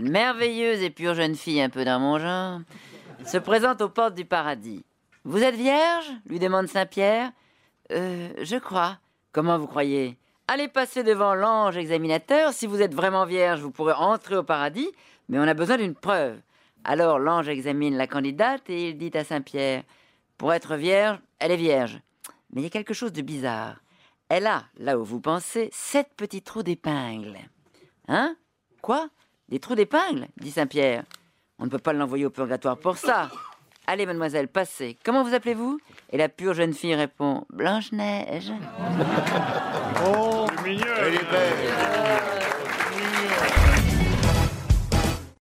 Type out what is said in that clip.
une merveilleuse et pure jeune fille un peu dans mon genre, se présente aux portes du paradis. Vous êtes vierge? lui demande Saint-Pierre. Euh, je crois. Comment vous croyez? Allez passer devant l'ange examinateur. Si vous êtes vraiment vierge, vous pourrez entrer au paradis, mais on a besoin d'une preuve. Alors l'ange examine la candidate et il dit à Saint-Pierre Pour être vierge, elle est vierge. Mais il y a quelque chose de bizarre. Elle a, là où vous pensez, sept petits trous d'épingle. Hein? Quoi? Des trous d'épingle dit Saint-Pierre. On ne peut pas l'envoyer au purgatoire pour ça. Allez, mademoiselle, passez. Comment vous appelez-vous? Et la pure jeune fille répond Blanche-Neige. Oh, Mignonne. Elle est belle.